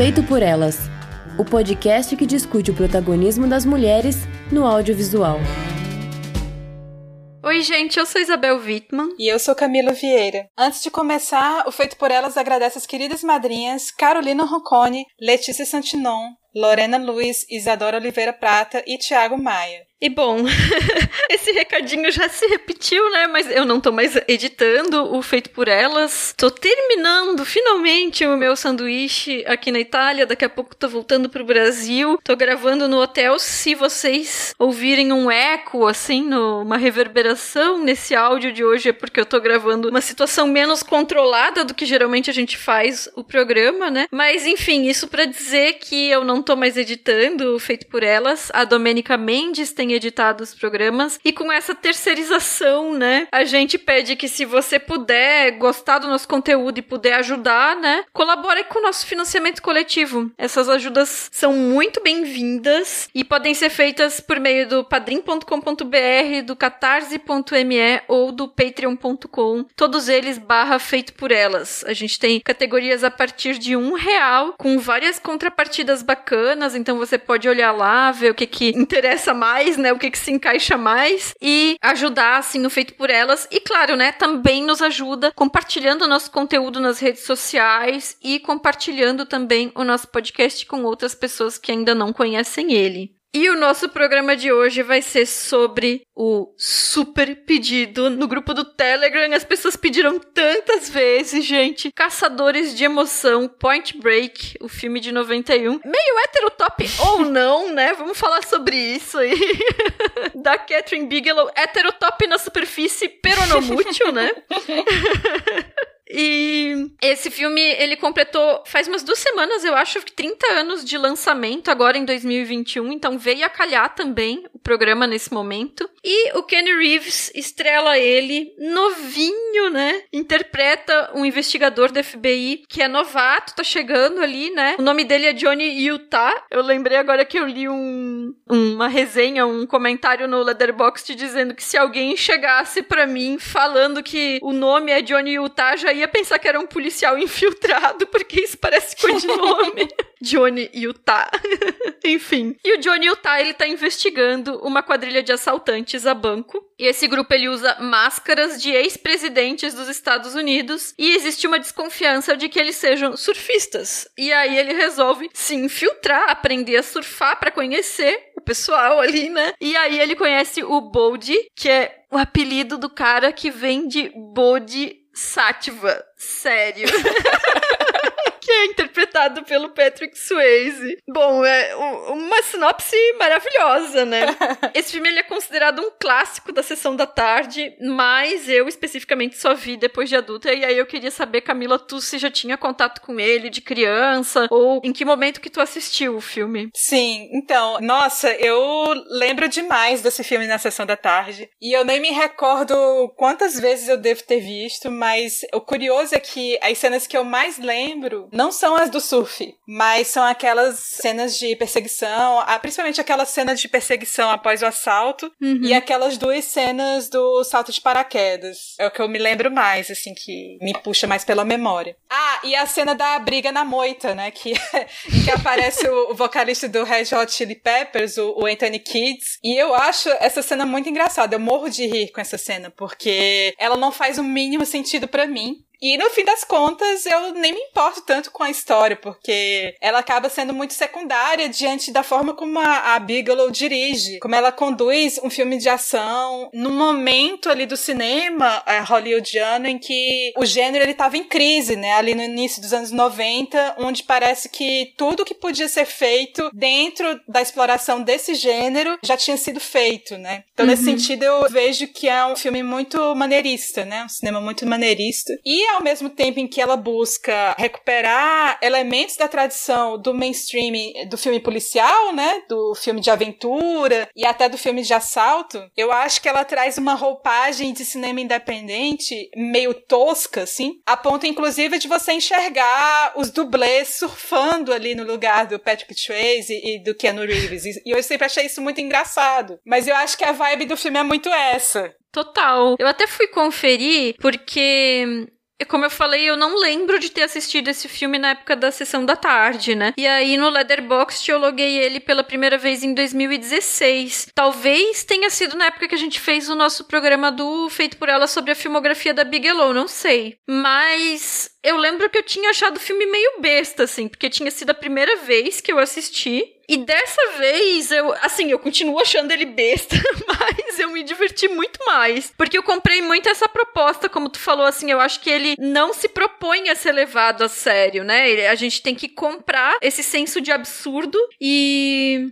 Feito por Elas o podcast que discute o protagonismo das mulheres no audiovisual. Oi, gente, eu sou Isabel Wittmann. E eu sou Camila Vieira. Antes de começar, o Feito por Elas agradece as queridas madrinhas Carolina Roncone, Letícia Santinon, Lorena Luiz, Isadora Oliveira Prata e Tiago Maia. E bom, esse recadinho já se repetiu, né? Mas eu não tô mais editando o Feito por Elas. Tô terminando finalmente o meu sanduíche aqui na Itália. Daqui a pouco tô voltando pro Brasil. Tô gravando no hotel. Se vocês ouvirem um eco, assim, no, uma reverberação nesse áudio de hoje, é porque eu tô gravando uma situação menos controlada do que geralmente a gente faz o programa, né? Mas enfim, isso para dizer que eu não tô mais editando Feito por Elas. A Domênica Mendes tem editado os programas. E com essa terceirização, né, a gente pede que se você puder gostar do nosso conteúdo e puder ajudar, né, colabore com o nosso financiamento coletivo. Essas ajudas são muito bem-vindas e podem ser feitas por meio do padrim.com.br, do catarse.me ou do patreon.com. Todos eles barra feito por elas. A gente tem categorias a partir de um real, com várias contrapartidas bacanas, então você pode olhar lá, ver o que que interessa mais, né? O que, que se encaixa mais e ajudar, assim, no feito por elas. E claro, né? Também nos ajuda compartilhando o nosso conteúdo nas redes sociais e compartilhando também o nosso podcast com outras pessoas que ainda não conhecem ele. E o nosso programa de hoje vai ser sobre o super pedido no grupo do Telegram. As pessoas pediram tantas vezes, gente. Caçadores de Emoção, Point Break, o filme de 91. Meio heterotop ou não, né? Vamos falar sobre isso aí. da Catherine Bigelow. Heterotop na superfície, peronomútil, né? E esse filme, ele completou faz umas duas semanas, eu acho, 30 anos de lançamento agora em 2021, então veio a calhar também programa nesse momento. E o Kenny Reeves estrela ele novinho, né? Interpreta um investigador da FBI que é novato, tá chegando ali, né? O nome dele é Johnny Utah. Eu lembrei agora que eu li um, uma resenha, um comentário no Letterboxd dizendo que se alguém chegasse para mim falando que o nome é Johnny Utah, já ia pensar que era um policial infiltrado, porque isso parece codinome. Johnny Utah. Enfim. E o Johnny Utah, ele tá investigando uma quadrilha de assaltantes a banco. E esse grupo, ele usa máscaras de ex-presidentes dos Estados Unidos. E existe uma desconfiança de que eles sejam surfistas. E aí ele resolve se infiltrar, aprender a surfar para conhecer o pessoal ali, né? E aí ele conhece o Boldy, que é o apelido do cara que vem de Bode Sativa. Sério. que é interpretado pelo Patrick Swayze. Bom, é uma sinopse maravilhosa, né? Esse filme ele é considerado um clássico da sessão da tarde, mas eu especificamente só vi depois de adulta. E aí eu queria saber, Camila, tu se já tinha contato com ele de criança ou em que momento que tu assistiu o filme? Sim, então, nossa, eu lembro demais desse filme na sessão da tarde. E eu nem me recordo quantas vezes eu devo ter visto, mas o curioso é que as cenas que eu mais lembro não são as do surf, mas são aquelas cenas de perseguição, principalmente aquela cena de perseguição após o assalto uhum. e aquelas duas cenas do salto de paraquedas. É o que eu me lembro mais, assim, que me puxa mais pela memória. Ah, e a cena da briga na moita, né? Que, que aparece o, o, vocalista do Red Hot Chili Peppers, o, o Anthony Kids. E eu acho essa cena muito engraçada. Eu morro de rir com essa cena, porque ela não faz o mínimo sentido para mim. E no fim das contas, eu nem me importo tanto com a história, porque ela acaba sendo muito secundária diante da forma como a, a Bigelow dirige, como ela conduz um filme de ação num momento ali do cinema é, hollywoodiano em que o gênero ele estava em crise, né? Ali no início dos anos 90, onde parece que tudo que podia ser feito dentro da exploração desse gênero já tinha sido feito, né? Então, uhum. nesse sentido, eu vejo que é um filme muito maneirista, né? Um cinema muito maneirista. E ao mesmo tempo em que ela busca recuperar elementos da tradição do mainstream do filme policial, né, do filme de aventura e até do filme de assalto, eu acho que ela traz uma roupagem de cinema independente meio tosca, assim, a ponto inclusive de você enxergar os dublês surfando ali no lugar do Patrick Swayze e do Keanu Reeves. E eu sempre achei isso muito engraçado. Mas eu acho que a vibe do filme é muito essa. Total. Eu até fui conferir porque como eu falei, eu não lembro de ter assistido esse filme na época da sessão da tarde, né? E aí no Letterboxd eu loguei ele pela primeira vez em 2016. Talvez tenha sido na época que a gente fez o nosso programa do Feito por Ela sobre a filmografia da Bigelow, não sei. Mas eu lembro que eu tinha achado o filme meio besta, assim, porque tinha sido a primeira vez que eu assisti. E dessa vez, eu, assim, eu continuo achando ele besta, mas eu me diverti muito mais. Porque eu comprei muito essa proposta, como tu falou, assim, eu acho que ele não se propõe a ser levado a sério, né? A gente tem que comprar esse senso de absurdo e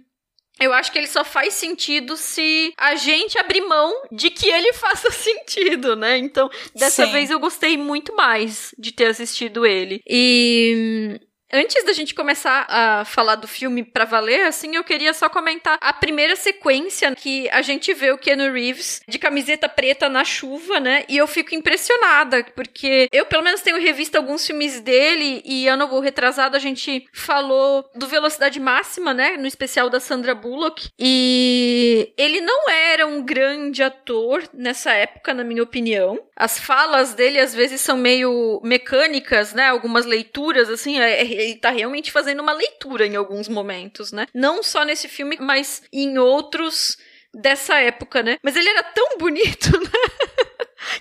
eu acho que ele só faz sentido se a gente abrir mão de que ele faça sentido, né? Então, dessa Sim. vez eu gostei muito mais de ter assistido ele. E Antes da gente começar a falar do filme pra valer, assim, eu queria só comentar a primeira sequência que a gente vê o Keanu Reeves de camiseta preta na chuva, né? E eu fico impressionada, porque eu pelo menos tenho revisto alguns filmes dele e ano retrasado a gente falou do Velocidade Máxima, né? No especial da Sandra Bullock. E ele não era um grande ator nessa época, na minha opinião. As falas dele às vezes são meio mecânicas, né? Algumas leituras, assim, é ele tá realmente fazendo uma leitura em alguns momentos, né? Não só nesse filme, mas em outros dessa época, né? Mas ele era tão bonito, né?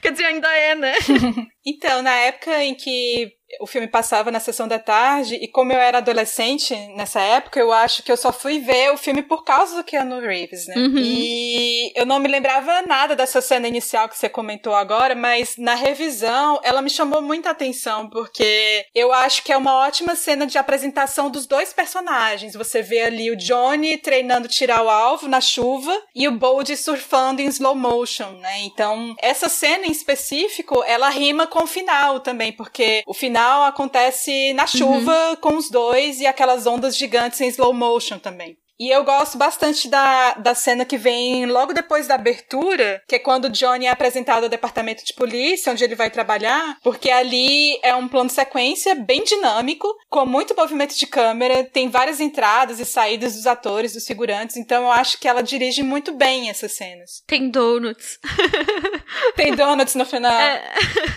Quer dizer, ainda é, né? então, na época em que o filme passava na sessão da tarde, e como eu era adolescente nessa época, eu acho que eu só fui ver o filme por causa do Keanu Reeves, né? Uhum. E eu não me lembrava nada dessa cena inicial que você comentou agora, mas na revisão ela me chamou muita atenção, porque eu acho que é uma ótima cena de apresentação dos dois personagens. Você vê ali o Johnny treinando tirar o alvo na chuva e o Bold surfando em slow motion, né? Então, essa cena em específico, ela rima com o final também, porque o final final acontece na chuva uhum. com os dois e aquelas ondas gigantes em slow motion também. E eu gosto bastante da, da cena que vem logo depois da abertura, que é quando o Johnny é apresentado ao departamento de polícia, onde ele vai trabalhar, porque ali é um plano de sequência bem dinâmico, com muito movimento de câmera, tem várias entradas e saídas dos atores, dos figurantes, então eu acho que ela dirige muito bem essas cenas. Tem donuts. tem donuts no final. É.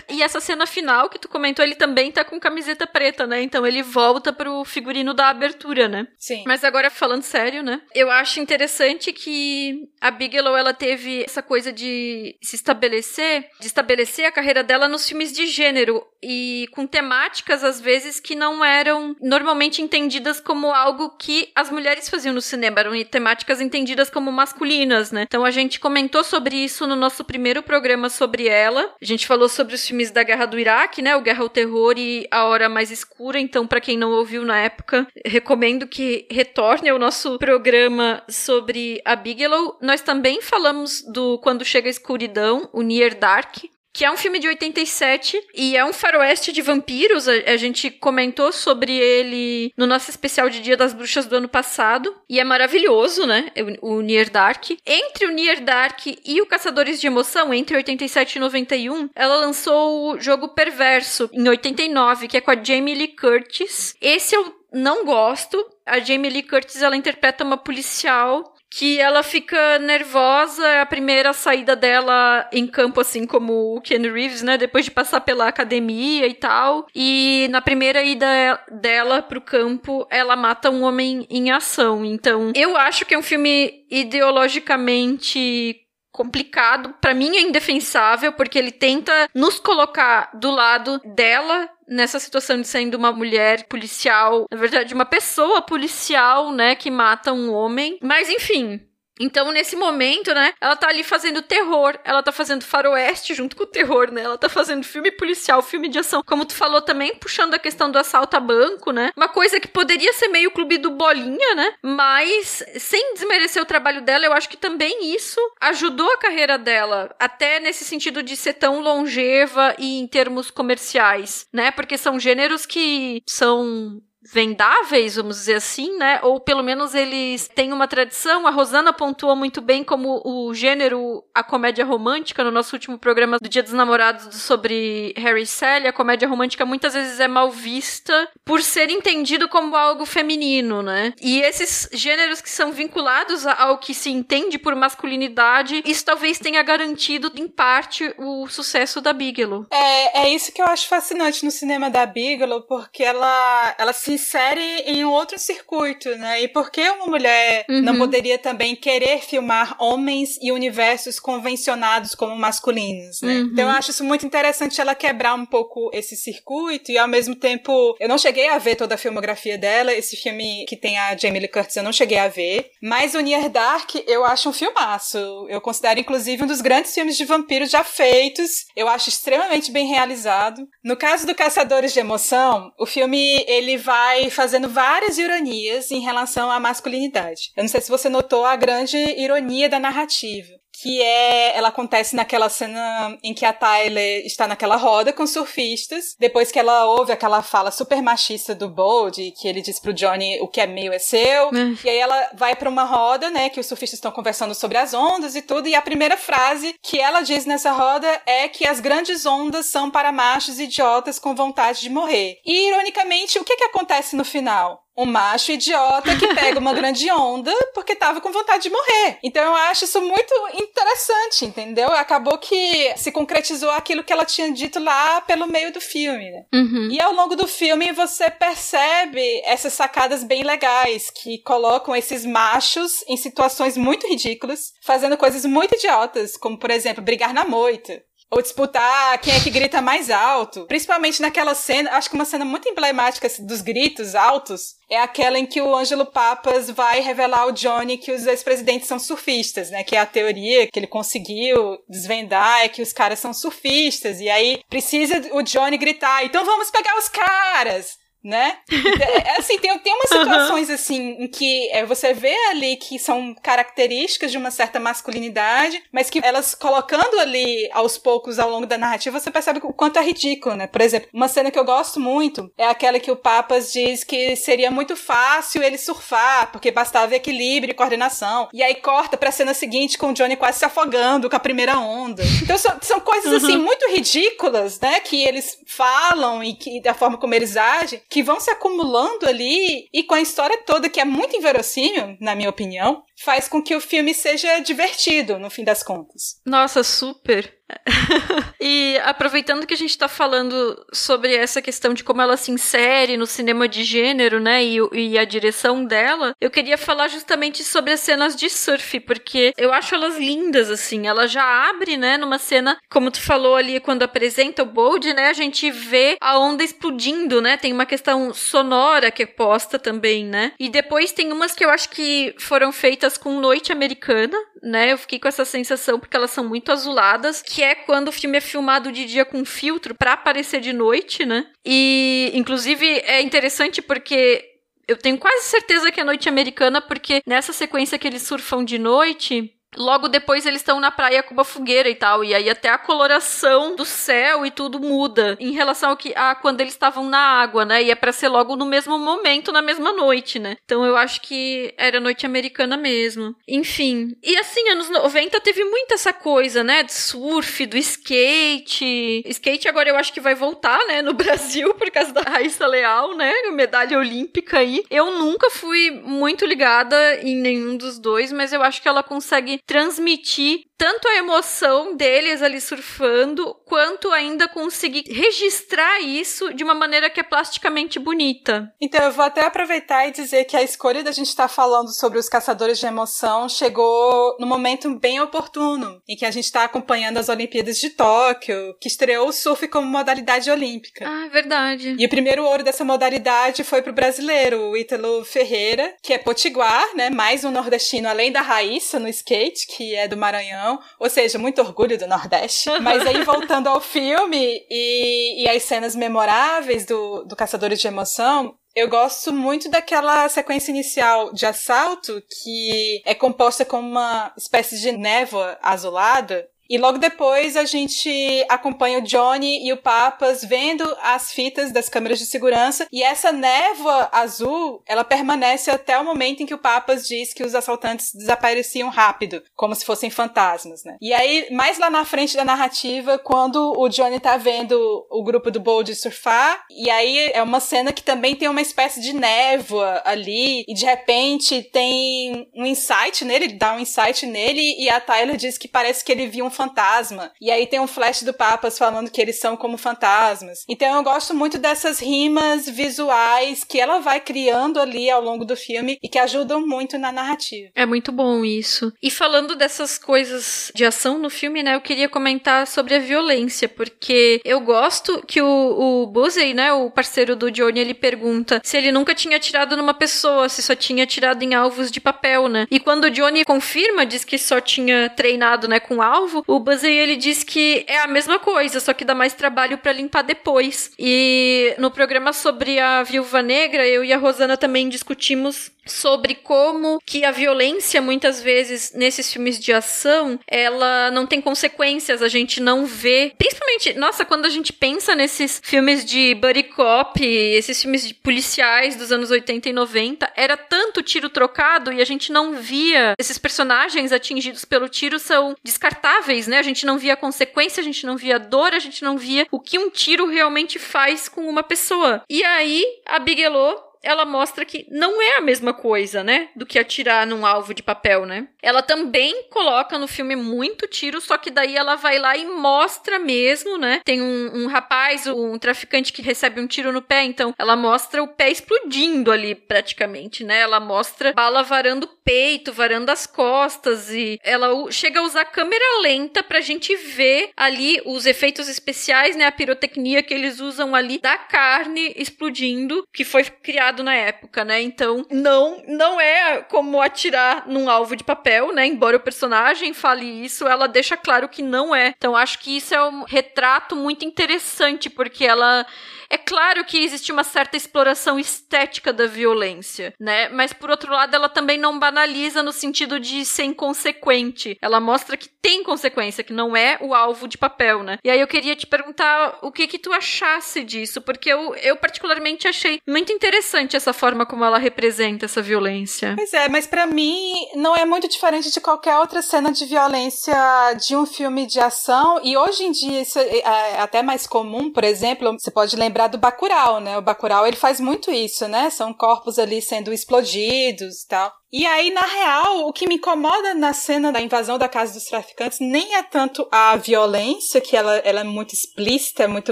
E essa cena final que tu comentou, ele também tá com camiseta preta, né? Então ele volta pro figurino da abertura, né? Sim. Mas agora falando sério, sério, né? Eu acho interessante que a Bigelow ela teve essa coisa de se estabelecer, de estabelecer a carreira dela nos filmes de gênero e com temáticas às vezes que não eram normalmente entendidas como algo que as mulheres faziam no cinema, eram temáticas entendidas como masculinas, né? Então a gente comentou sobre isso no nosso primeiro programa sobre ela. A gente falou sobre os filmes da Guerra do Iraque, né? O Guerra ao Terror e A Hora Mais Escura. Então, para quem não ouviu na época, recomendo que retorne ao nosso programa sobre a Bigelow, nós também falamos do Quando Chega a Escuridão, o Near Dark, que é um filme de 87 e é um faroeste de vampiros. A, a, gente comentou sobre ele no nosso especial de Dia das Bruxas do ano passado e é maravilhoso, né? O, o Near Dark. Entre o Near Dark e o Caçadores de Emoção, entre 87 e 91, ela lançou o Jogo Perverso em 89, que é com a Jamie Lee Curtis. Esse eu não gosto. A Jamie Lee Curtis, ela interpreta uma policial que ela fica nervosa, é a primeira saída dela em campo, assim como o Ken Reeves, né? Depois de passar pela academia e tal. E na primeira ida dela pro campo, ela mata um homem em ação. Então, eu acho que é um filme ideologicamente complicado, para mim é indefensável, porque ele tenta nos colocar do lado dela nessa situação de sendo uma mulher policial, na verdade, uma pessoa policial, né, que mata um homem. Mas enfim, então, nesse momento, né, ela tá ali fazendo terror, ela tá fazendo faroeste junto com o terror, né? Ela tá fazendo filme policial, filme de ação, como tu falou também, puxando a questão do assalto a banco, né? Uma coisa que poderia ser meio clube do bolinha, né? Mas sem desmerecer o trabalho dela, eu acho que também isso ajudou a carreira dela, até nesse sentido de ser tão longeva e em termos comerciais, né? Porque são gêneros que são vendáveis, vamos dizer assim, né? Ou pelo menos eles têm uma tradição. A Rosana pontuou muito bem como o gênero, a comédia romântica, no nosso último programa do Dia dos Namorados sobre Harry Sally, a comédia romântica muitas vezes é mal vista por ser entendido como algo feminino, né? E esses gêneros que são vinculados ao que se entende por masculinidade, isso talvez tenha garantido, em parte, o sucesso da Bigelow. É, é isso que eu acho fascinante no cinema da Bigelow, porque ela, ela se insere em um outro circuito, né? E por que uma mulher uhum. não poderia também querer filmar homens e universos convencionados como masculinos, né? Uhum. Então eu acho isso muito interessante ela quebrar um pouco esse circuito e ao mesmo tempo eu não cheguei a ver toda a filmografia dela, esse filme que tem a Jamie Lee Curtis eu não cheguei a ver, mas o Near Dark eu acho um filmaço. Eu considero inclusive um dos grandes filmes de vampiros já feitos. Eu acho extremamente bem realizado. No caso do Caçadores de Emoção, o filme ele vai vai fazendo várias ironias em relação à masculinidade. Eu não sei se você notou a grande ironia da narrativa que é ela acontece naquela cena em que a Tyler está naquela roda com surfistas, depois que ela ouve aquela fala super machista do Bold, que ele diz pro Johnny o que é meu é seu, hum. e aí ela vai para uma roda, né, que os surfistas estão conversando sobre as ondas e tudo, e a primeira frase que ela diz nessa roda é que as grandes ondas são para machos idiotas com vontade de morrer. E ironicamente, o que que acontece no final? Um macho idiota que pega uma grande onda porque tava com vontade de morrer. Então eu acho isso muito interessante, entendeu? Acabou que se concretizou aquilo que ela tinha dito lá pelo meio do filme, né? Uhum. E ao longo do filme você percebe essas sacadas bem legais que colocam esses machos em situações muito ridículas, fazendo coisas muito idiotas, como por exemplo, brigar na moita. Ou disputar quem é que grita mais alto. Principalmente naquela cena, acho que uma cena muito emblemática dos gritos altos é aquela em que o Ângelo Papas vai revelar ao Johnny que os ex-presidentes são surfistas, né? Que é a teoria que ele conseguiu desvendar é que os caras são surfistas. E aí precisa o Johnny gritar, então vamos pegar os caras! Né? É, é, assim, tem, tem umas situações uhum. assim em que é, você vê ali que são características de uma certa masculinidade, mas que elas colocando ali aos poucos ao longo da narrativa, você percebe o quanto é ridículo, né? Por exemplo, uma cena que eu gosto muito é aquela que o Papas diz que seria muito fácil ele surfar, porque bastava equilíbrio e coordenação. E aí corta pra cena seguinte com o Johnny quase se afogando com a primeira onda. Então são, são coisas assim muito ridículas, né? Que eles falam e que da forma como eles agem, que vão se acumulando ali e com a história toda, que é muito inverossímil, na minha opinião, faz com que o filme seja divertido, no fim das contas. Nossa, super. e aproveitando que a gente está falando sobre essa questão de como ela se insere no cinema de gênero, né, e, e, a direção dela, eu queria falar justamente sobre as cenas de surf, porque eu acho elas lindas, assim. Ela já abre, né, numa cena, como tu falou ali, quando apresenta o Bold, né, a gente vê a onda explodindo, né, tem uma questão sonora que é posta também, né, e depois tem umas que eu acho que foram feitas com noite americana, né, eu fiquei com essa sensação porque elas são muito azuladas, que é quando o filme é filmado de dia com filtro para aparecer de noite, né? E inclusive é interessante porque eu tenho quase certeza que é noite americana, porque nessa sequência que eles surfam de noite, Logo depois eles estão na praia com uma fogueira e tal, e aí até a coloração do céu e tudo muda em relação ao que a quando eles estavam na água, né? E é para ser logo no mesmo momento, na mesma noite, né? Então eu acho que era noite americana mesmo. Enfim, e assim, anos 90 teve muita essa coisa, né, de surf, do skate. Skate agora eu acho que vai voltar, né, no Brasil por causa da Raíssa Leal, né? Medalha olímpica aí. Eu nunca fui muito ligada em nenhum dos dois, mas eu acho que ela consegue transmitir tanto a emoção deles ali surfando, quanto ainda conseguir registrar isso de uma maneira que é plasticamente bonita. Então, eu vou até aproveitar e dizer que a escolha da gente estar tá falando sobre os caçadores de emoção chegou no momento bem oportuno, em que a gente está acompanhando as Olimpíadas de Tóquio, que estreou o surf como modalidade olímpica. Ah, verdade. E o primeiro ouro dessa modalidade foi pro brasileiro, o Ítalo Ferreira, que é potiguar, né? Mais um nordestino, além da Raíssa no skate, que é do Maranhão ou seja, muito orgulho do Nordeste. Mas aí, voltando ao filme e, e as cenas memoráveis do, do Caçadores de Emoção, eu gosto muito daquela sequência inicial de assalto que é composta com uma espécie de névoa azulada E logo depois a gente acompanha o Johnny e o Papas vendo as fitas das câmeras de segurança e essa névoa azul, ela permanece até o momento em que o Papas diz que os assaltantes desapareciam rápido, como se fossem fantasmas, né? E aí, mais lá na frente da narrativa, quando o Johnny tá vendo o grupo do Bold surfar, e aí é uma cena que também tem uma espécie de névoa ali, e de repente tem um insight nele, dá um insight nele, e a Tyler diz que parece que ele viu um fantasma. E aí tem um flash do Papas falando que eles são como fantasmas. Então eu gosto muito dessas rimas visuais que ela vai criando ali ao longo do filme e que ajudam muito na narrativa. É muito bom isso. E falando dessas coisas de ação no filme, né, eu queria comentar sobre a violência, porque eu gosto que o, o né, o parceiro do Johnny, ele pergunta se ele nunca tinha atirado numa pessoa, se só tinha atirado em alvos de papel, né? E quando o Johnny confirma, diz que só tinha treinado, né, com alvo, o Buzzey ele diz que é a mesma coisa, só que dá mais trabalho para limpar depois. E no programa sobre a Viúva Negra, eu e a Rosana também discutimos sobre como que a violência muitas vezes nesses filmes de ação ela não tem consequências. A gente não vê principalmente nossa quando a gente pensa nesses filmes de buddy cop esses filmes de policiais dos anos 80 e 90 era tanto tiro trocado e a gente não via esses personagens atingidos pelo tiro são descartáveis né? A gente não via consequência a gente não via dor a gente não via o que um tiro realmente faz com uma pessoa. E aí a Bigelow ela mostra que não é a mesma coisa, né? Do que atirar num alvo de papel, né? Ela também coloca no filme muito tiro, só que daí ela vai lá e mostra mesmo, né? Tem um, um rapaz, um traficante que recebe um tiro no pé, então ela mostra o pé explodindo ali praticamente, né? Ela mostra bala varando peito, varando as costas e ela chega a usar câmera lenta pra gente ver ali os efeitos especiais, né? A pirotecnia que eles usam ali da carne explodindo, que foi criada na época, né? Então, não não é como atirar num alvo de papel, né? Embora o personagem fale isso, ela deixa claro que não é. Então, acho que isso é um retrato muito interessante, porque ela é claro que existe uma certa exploração estética da violência, né? Mas por outro lado, ela também não banaliza no sentido de ser inconsequente. Ela mostra que tem consequência, que não é o alvo de papel, né? E aí eu queria te perguntar o que que tu achasse disso, porque eu, eu particularmente achei muito interessante essa forma como ela representa essa violência. Pois é, mas para mim não é muito diferente de qualquer outra cena de violência de um filme de ação, e hoje em dia isso é, é até mais comum, por exemplo, você pode lembrar do Bacurau, né? O Bacurau, ele faz muito isso, né? São corpos ali sendo explodidos e tal. E aí, na real, o que me incomoda na cena da invasão da casa dos traficantes nem é tanto a violência, que ela, ela é muito explícita, é muito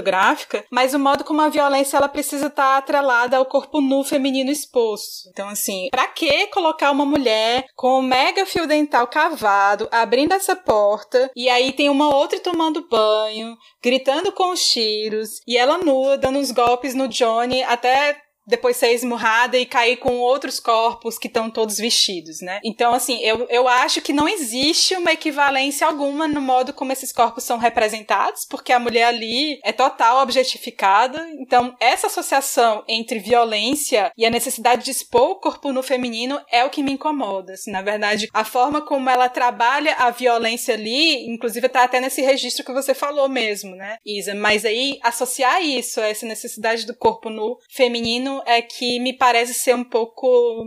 gráfica, mas o modo como a violência ela precisa estar atrelada ao corpo nu feminino exposto. Então, assim, pra que colocar uma mulher com um mega fio dental cavado, abrindo essa porta, e aí tem uma outra tomando banho, gritando com os tiros, e ela nua, dando uns golpes no Johnny até depois ser esmurrada e cair com outros corpos que estão todos vestidos, né? Então, assim, eu, eu acho que não existe uma equivalência alguma no modo como esses corpos são representados, porque a mulher ali é total objetificada. Então, essa associação entre violência e a necessidade de expor o corpo no feminino é o que me incomoda. Assim, na verdade, a forma como ela trabalha a violência ali, inclusive tá até nesse registro que você falou mesmo, né, Isa? Mas aí, associar isso, essa necessidade do corpo no feminino é que me parece ser um pouco,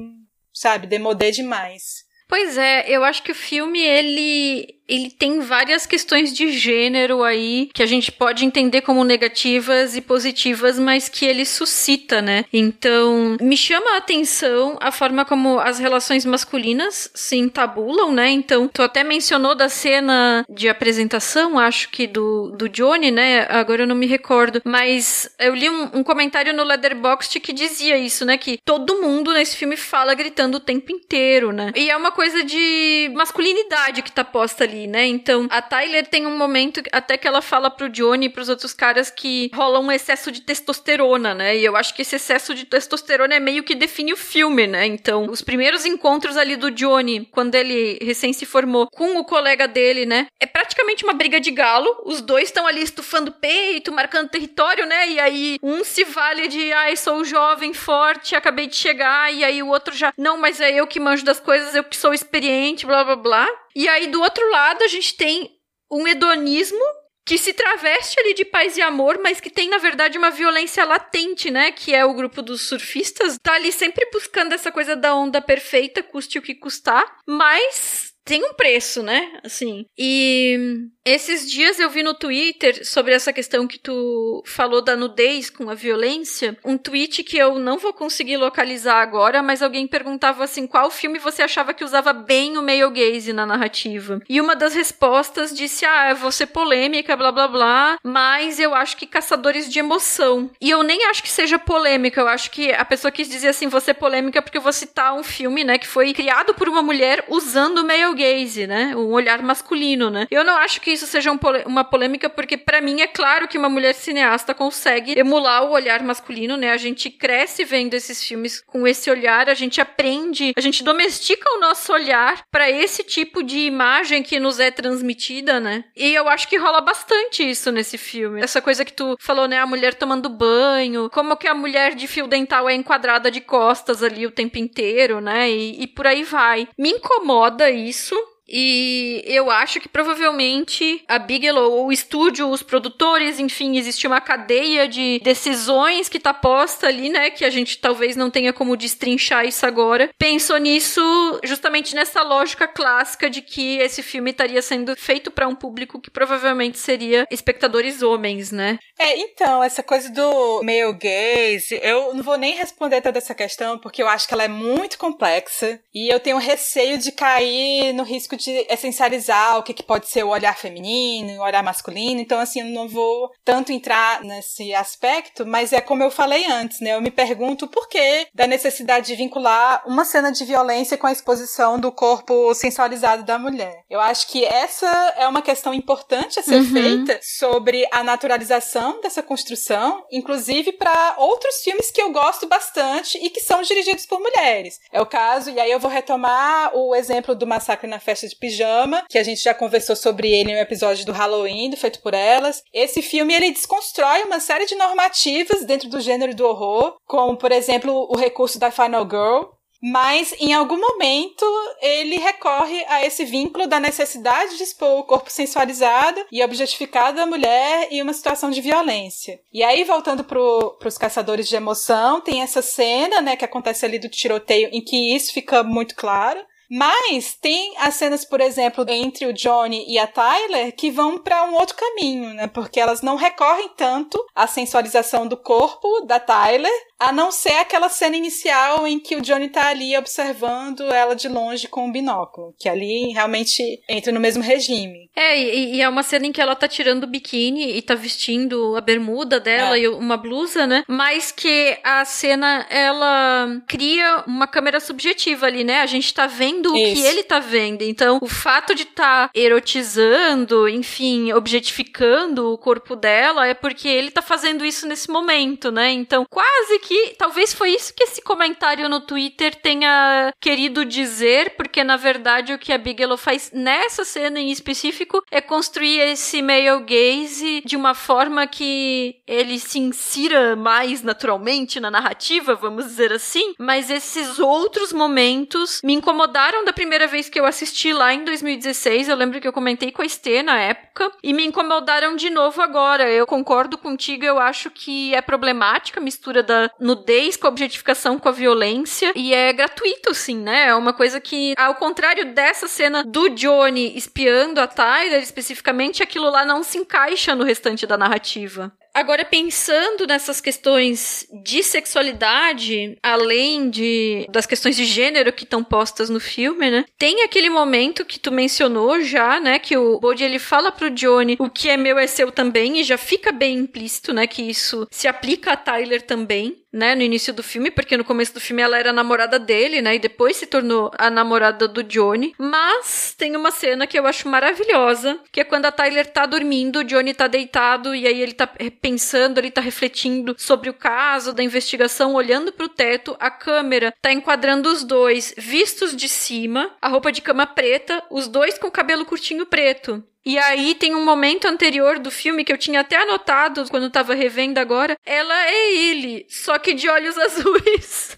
sabe, demodé demais. Pois é, eu acho que o filme ele ele tem várias questões de gênero aí que a gente pode entender como negativas e positivas, mas que ele suscita, né? Então, me chama a atenção a forma como as relações masculinas se entabulam, né? Então, tu até mencionou da cena de apresentação, acho que do, do Johnny, né? Agora eu não me recordo, mas eu li um, um comentário no Letterboxd que dizia isso, né? Que todo mundo nesse filme fala gritando o tempo inteiro, né? E é uma coisa de masculinidade que tá posta ali né? Então, a Tyler tem um momento até que ela fala pro Johnny e pros outros caras que rola um excesso de testosterona, né? E eu acho que esse excesso de testosterona é meio que define o filme, né? Então, os primeiros encontros ali do Johnny, quando ele recém se formou com o colega dele, né? É praticamente uma briga de galo. Os dois estão ali estufando peito, marcando território, né? E aí um se vale de, ai, sou jovem, forte, acabei de chegar, e aí o outro já, não, mas é eu que manjo das coisas, eu que sou experiente, blá blá blá. E aí, do outro lado, a gente tem um hedonismo que se traveste ali de paz e amor, mas que tem, na verdade, uma violência latente, né? Que é o grupo dos surfistas. Tá ali sempre buscando essa coisa da onda perfeita, custe o que custar, mas tem um preço, né? Assim. E esses dias eu vi no Twitter sobre essa questão que tu falou da nudez com a violência, um tweet que eu não vou conseguir localizar agora, mas alguém perguntava assim: qual filme você achava que usava bem o male gaze na narrativa? E uma das respostas disse: ah, eu vou ser polêmica, blá blá blá, mas eu acho que Caçadores de Emoção. E eu nem acho que seja polêmica, eu acho que a pessoa quis dizer assim: você polêmica porque eu vou citar um filme, né, que foi criado por uma mulher usando o male gaze, né, um olhar masculino, né. Eu não acho que isso seja um pole uma polêmica, porque para mim é claro que uma mulher cineasta consegue emular o olhar masculino, né? A gente cresce vendo esses filmes com esse olhar, a gente aprende, a gente domestica o nosso olhar para esse tipo de imagem que nos é transmitida, né? E eu acho que rola bastante isso nesse filme. Essa coisa que tu falou, né? A mulher tomando banho, como que a mulher de fio dental é enquadrada de costas ali o tempo inteiro, né? E, e por aí vai. Me incomoda isso, poisson e eu acho que provavelmente a Bigelow, o estúdio, os produtores, enfim, existe uma cadeia de decisões que tá posta ali, né? Que a gente talvez não tenha como destrinchar isso agora. Pensou nisso justamente nessa lógica clássica de que esse filme estaria sendo feito para um público que provavelmente seria espectadores homens, né? É, então, essa coisa do male gaze, eu não vou nem responder toda essa questão, porque eu acho que ela é muito complexa e eu tenho receio de cair no risco de essencializar o que, que pode ser o olhar feminino, o olhar masculino. Então, assim, eu não vou tanto entrar nesse aspecto, mas é como eu falei antes, né? Eu me pergunto por que da necessidade de vincular uma cena de violência com a exposição do corpo sensualizado da mulher. Eu acho que essa é uma questão importante a ser uhum. feita sobre a naturalização dessa construção, inclusive para outros filmes que eu gosto bastante e que são dirigidos por mulheres. É o caso, e aí eu vou retomar o exemplo do Massacre na Festa de Pijama, que a gente já conversou sobre ele um episódio do Halloween, do Feito por Elas. Esse filme, ele desconstrói uma série de normativas dentro do gênero do horror, como, por exemplo, o recurso da Final Girl, mas em algum momento ele recorre a esse vínculo da necessidade de expor o corpo sensualizado e objetificado da mulher em uma situação de violência. E aí, voltando para os caçadores de emoção, tem essa cena, né, que acontece ali do tiroteio, em que isso fica muito claro. Mas tem as cenas, por exemplo, entre o Johnny e a Tyler que vão para um outro caminho, né? Porque elas não recorrem tanto à sensualização do corpo da Tyler, a não ser aquela cena inicial em que o Johnny tá ali observando ela de longe com um binóculo, que ali realmente entra no mesmo regime. É, e, e é uma cena em que ela tá tirando o biquíni e tá vestindo a bermuda dela é. e uma blusa, né? Mas que a cena ela cria uma câmera subjetiva ali, né? A gente tá vendo Isso. o que ele tá vendo. Então, o fato de tá erotizando, enfim, objetificando o corpo dela é porque ele tá fazendo isso nesse momento, né? Então, quase que que talvez foi isso que esse comentário no Twitter tenha querido dizer, porque na verdade o que a Bigelow faz nessa cena em específico é construir esse male gaze de uma forma que ele se insira mais naturalmente na narrativa, vamos dizer assim, mas esses outros momentos me incomodaram da primeira vez que eu assisti lá em 2016, eu lembro que eu comentei com a Estê na época, e me incomodaram de novo agora. Eu concordo contigo, eu acho que é problemática a mistura da nudez com a objetificação com a violência. E é gratuito, assim, né? É uma coisa que, ao contrário dessa cena do Johnny espiando a Tyler, especificamente, aquilo lá não se encaixa no restante da narrativa. Agora, pensando nessas questões de sexualidade, além de das questões de gênero que estão postas no filme, né? Tem aquele momento que tu mencionou já, né? Que o Bode ele fala pro Johnny o que é meu é seu também, e já fica bem implícito, né? Que isso se aplica a Tyler também né, no início do filme, porque no começo do filme ela era namorada dele, né, e depois se tornou a namorada do Johnny. Mas tem uma cena que eu acho maravilhosa, que é quando a Tyler tá dormindo, o Johnny tá deitado e aí ele tá pensando, ele tá refletindo sobre o caso da investigação, olhando pro teto, a câmera tá enquadrando os dois vistos de cima, a roupa de cama preta, os dois com o cabelo curtinho preto. E aí tem um momento anterior do filme que eu tinha até anotado quando tava revendo agora. Ela é ele, só que de olhos azuis.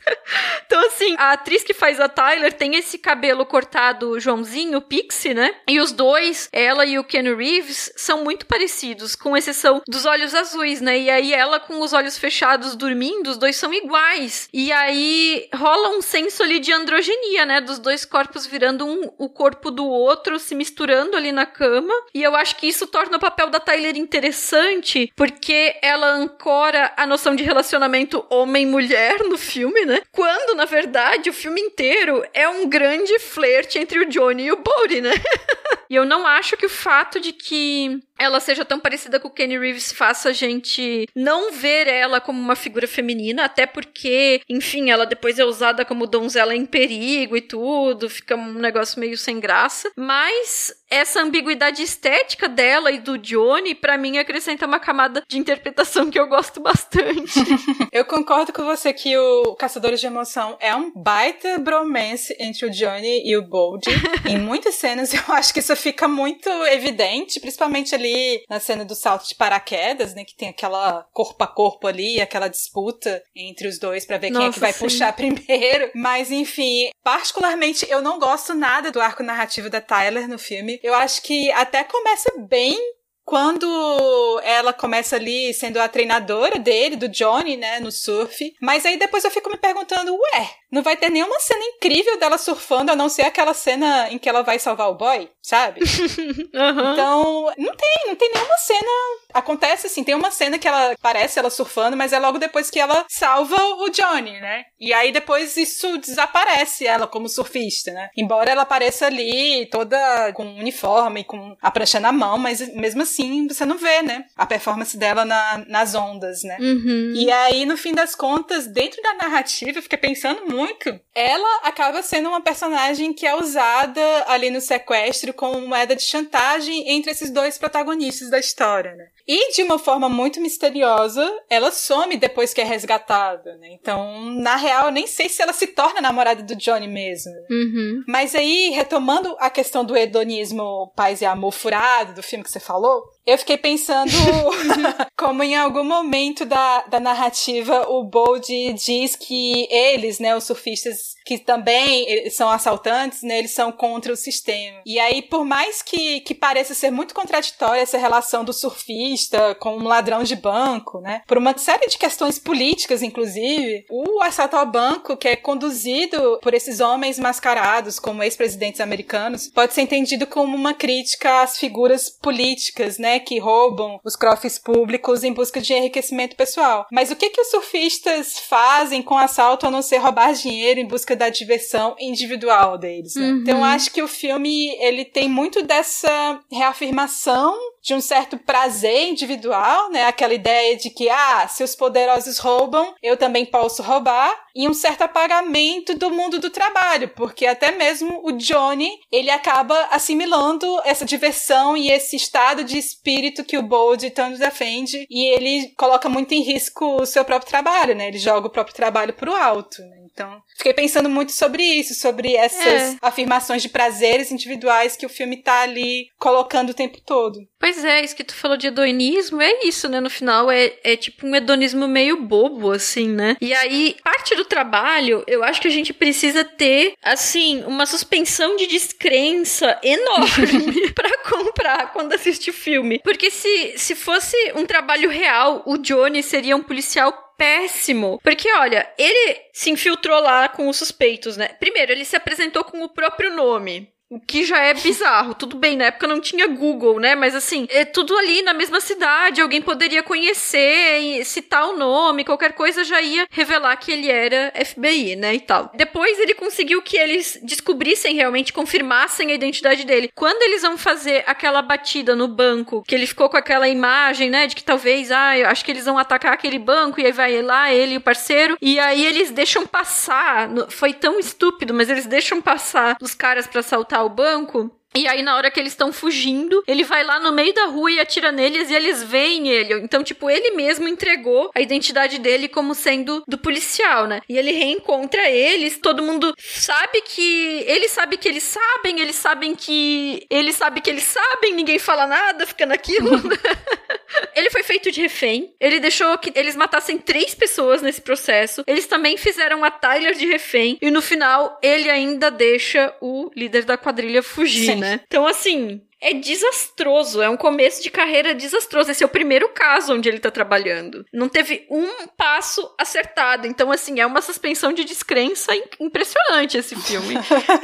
então, assim, a atriz que faz a Tyler tem esse cabelo cortado Joãozinho, Pixie, né? E os dois, ela e o Ken Reeves, são muito parecidos, com exceção dos olhos azuis, né? E aí ela com os olhos fechados dormindo, os dois são iguais. E aí rola um senso ali de androgenia, né? Dos dois corpos virando um, o corpo do outro, se misturando ali na cama. E eu acho que isso torna o papel da Tyler interessante, porque ela ancora a noção de relacionamento homem-mulher no filme, né? Quando, na verdade, o filme inteiro é um grande flerte entre o Johnny e o Bodhi, né? e eu não acho que o fato de que ela seja tão parecida com o Kenny Reeves faça a gente não ver ela como uma figura feminina, até porque, enfim, ela depois é usada como donzela em perigo e tudo, fica um negócio meio sem graça. Mas essa ambiguidade estética dela e do Johnny, para mim, acrescenta uma camada de interpretação que eu gosto bastante. eu concordo com você que o Caçadores de Emoção é um baita bromance entre o Johnny e o Bold. em muitas cenas eu acho que isso fica muito evidente, principalmente ali na cena do salto de paraquedas, né? Que tem aquela corpo a corpo ali, aquela disputa entre os dois para ver Nossa, quem é que vai sim. puxar primeiro. Mas enfim, particularmente eu não gosto nada do arco narrativo da Tyler no filme. Eu acho que até começa bem quando ela começa ali sendo a treinadora dele, do Johnny, né, no surf. Mas aí depois eu fico me perguntando, ué, não vai ter nenhuma cena incrível dela surfando, a não ser aquela cena em que ela vai salvar o boy, sabe? uhum. Então, não tem, não tem nenhuma cena. Acontece assim, tem uma cena que ela parece ela surfando, mas é logo depois que ela salva o Johnny, né? E aí depois isso desaparece ela como surfista, né? Embora ela apareça ali toda com uniforme, com a prancha na mão, mas mesmo assim você não vê, né? A performance dela na, nas ondas, né? Uhum. E aí, no fim das contas, dentro da narrativa, eu fiquei pensando muito muito, ela acaba sendo uma personagem que é usada ali no sequestro como moeda de chantagem entre esses dois protagonistas da história, né? E de uma forma muito misteriosa, ela some depois que é resgatada, né? Então, na real, eu nem sei se ela se torna namorada do Johnny mesmo. Uhum. Mas aí, retomando a questão do hedonismo paz e amor furado, do filme que você falou, eu fiquei pensando como em algum momento da, da narrativa o Bold diz que eles, né, os surfistas que também são assaltantes, né, eles são contra o sistema. E aí, por mais que, que pareça ser muito contraditória essa relação do surfista com um ladrão de banco, né, por uma série de questões políticas, inclusive, o assalto ao banco, que é conduzido por esses homens mascarados como ex-presidentes americanos, pode ser entendido como uma crítica às figuras políticas, né, que roubam os cofres públicos em busca de enriquecimento pessoal. Mas o que que os surfistas fazem com assalto a não ser roubar dinheiro em busca da diversão individual deles? Né? Uhum. Então acho que o filme ele tem muito dessa reafirmação de um certo prazer individual, né? Aquela ideia de que, ah, se os poderosos roubam, eu também posso roubar, e um certo apagamento do mundo do trabalho, porque até mesmo o Johnny, ele acaba assimilando essa diversão e esse estado de espírito que o Bold tanto defende, e ele coloca muito em risco o seu próprio trabalho, né? Ele joga o próprio trabalho pro alto, né? Então, fiquei pensando muito sobre isso, sobre essas é. afirmações de prazeres individuais que o filme tá ali colocando o tempo todo. Pois é, isso que tu falou de hedonismo é isso, né? No final é, é tipo um hedonismo meio bobo, assim, né? E aí, parte do trabalho, eu acho que a gente precisa ter, assim, uma suspensão de descrença enorme para comprar quando assiste o filme. Porque se, se fosse um trabalho real, o Johnny seria um policial péssimo. Porque, olha, ele se infiltrou lá com os suspeitos, né? Primeiro, ele se apresentou com o próprio nome. O que já é bizarro. Tudo bem, na época não tinha Google, né? Mas assim, é tudo ali na mesma cidade. Alguém poderia conhecer, citar o nome, qualquer coisa já ia revelar que ele era FBI, né? E tal. Depois ele conseguiu que eles descobrissem realmente, confirmassem a identidade dele. Quando eles vão fazer aquela batida no banco, que ele ficou com aquela imagem, né? De que talvez, ah, eu acho que eles vão atacar aquele banco, e aí vai lá, ele e o parceiro. E aí eles deixam passar. Foi tão estúpido, mas eles deixam passar os caras para assaltar o banco E aí, na hora que eles estão fugindo, ele vai lá no meio da rua e atira neles e eles veem ele. Então, tipo, ele mesmo entregou a identidade dele como sendo do policial, né? E ele reencontra eles, todo mundo sabe que. Ele sabe que eles sabem, eles sabem que. Ele sabe que eles sabem, ninguém fala nada, fica naquilo. ele foi feito de refém. Ele deixou que eles matassem três pessoas nesse processo. Eles também fizeram a Tyler de refém. E no final, ele ainda deixa o líder da quadrilha fugir, Sim. né? Então, assim, é desastroso, é um começo de carreira desastroso. Esse é o primeiro caso onde ele tá trabalhando. Não teve um passo acertado. Então, assim, é uma suspensão de descrença impressionante esse filme.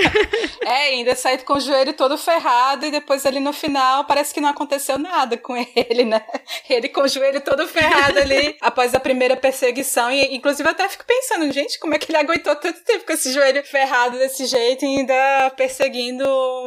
é, ainda sai com o joelho todo ferrado e depois ali no final parece que não aconteceu nada com ele, né? Ele com o joelho todo ferrado ali após a primeira perseguição. E, inclusive, eu até fico pensando, gente, como é que ele aguentou tanto tempo com esse joelho ferrado desse jeito e ainda perseguindo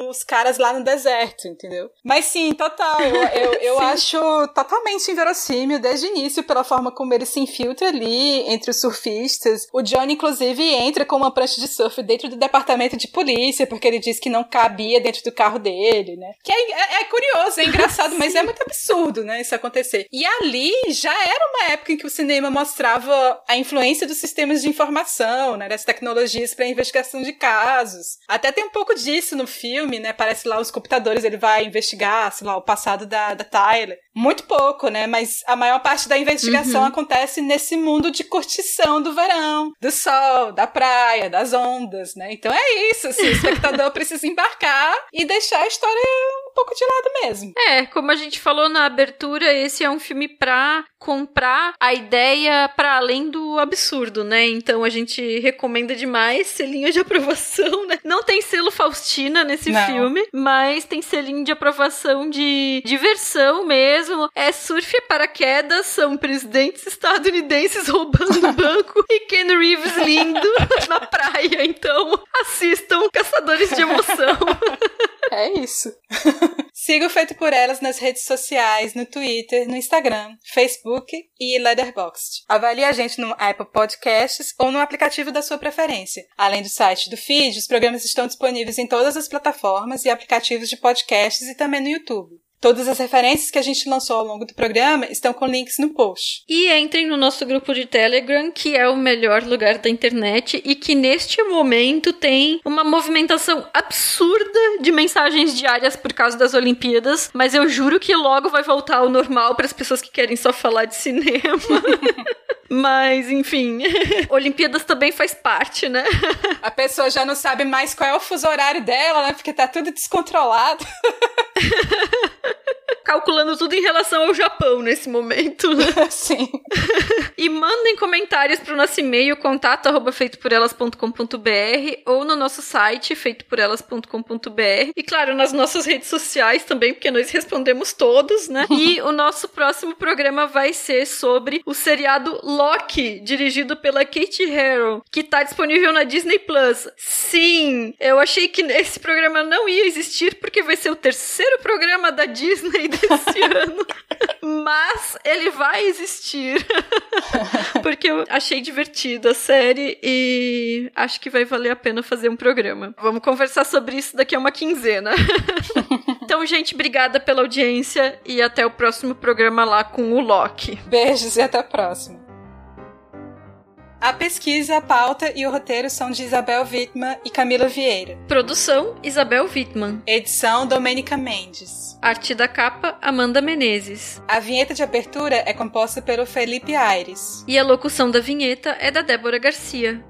os caras lá no deserto, entendeu? Entendeu? Mas sim, total. Eu, eu, eu acho totalmente inverossímil desde o início pela forma como ele se infiltra ali entre os surfistas. O Johnny, inclusive, entra com uma prancha de surf dentro do departamento de polícia, porque ele disse que não cabia dentro do carro dele, né? Que é, é, é curioso, é engraçado, mas é muito absurdo, né? Isso acontecer. E ali já era uma época em que o cinema mostrava a influência dos sistemas de informação, né? Das tecnologias para investigação de casos. Até tem um pouco disso no filme, né? Parece lá os computadores, ele vai investigar, sei lá, o passado da, da Tyler. Muito pouco, né? Mas a maior parte da investigação uhum. acontece nesse mundo de curtição do verão, do sol, da praia, das ondas, né? Então é isso, assim, o espectador precisa embarcar e deixar a história um pouco de lado mesmo. É, como a gente falou na abertura, esse é um filme pra comprar a ideia para além do absurdo, né? Então a gente recomenda demais selinho de aprovação, né? Não tem selo Faustina nesse Não. filme, mas tem selinho de aprovação de diversão mesmo. É surf e paraquedas, são presidentes estadunidenses roubando banco e Ken Reeves lindo na praia. Então assistam Caçadores de Emoção. É isso. Siga o Feito por Elas nas redes sociais, no Twitter, no Instagram, Facebook e Letterboxd. Avalie a gente no Apple Podcasts ou no aplicativo da sua preferência. Além do site do feed, os programas estão disponíveis em todas as plataformas e aplicativos de podcasts e também no YouTube. Todas as referências que a gente lançou ao longo do programa estão com links no post. E entrem no nosso grupo de Telegram, que é o melhor lugar da internet e que neste momento tem uma movimentação absurda de mensagens diárias por causa das Olimpíadas, mas eu juro que logo vai voltar ao normal para as pessoas que querem só falar de cinema. Mas, enfim, Olimpíadas também faz parte, né? A pessoa já não sabe mais qual é o fuso horário dela, né? Porque tá tudo descontrolado. calculando tudo em relação ao Japão nesse momento. Sim. e mandem comentários para o nosso e-mail contato arroba feitoporelas.com.br ou no nosso site feitoporelas.com.br e claro, nas nossas redes sociais também, porque nós respondemos todos, né? e o nosso próximo programa vai ser sobre o seriado Loki, dirigido pela Kate Harrow, que está disponível na Disney Plus. Sim, eu achei que esse programa não ia existir porque vai ser o terceiro programa da Disney desse ano. Mas ele vai existir. Porque eu achei divertida a série e acho que vai valer a pena fazer um programa. Vamos conversar sobre isso daqui a uma quinzena. então, gente, obrigada pela audiência e até o próximo programa lá com o Loki. Beijos e até a próxima. A pesquisa, a pauta e o roteiro são de Isabel Wittmann e Camila Vieira. Produção: Isabel Wittmann. Edição: Domênica Mendes. Arte da capa: Amanda Menezes. A vinheta de abertura é composta pelo Felipe Aires. E a locução da vinheta é da Débora Garcia.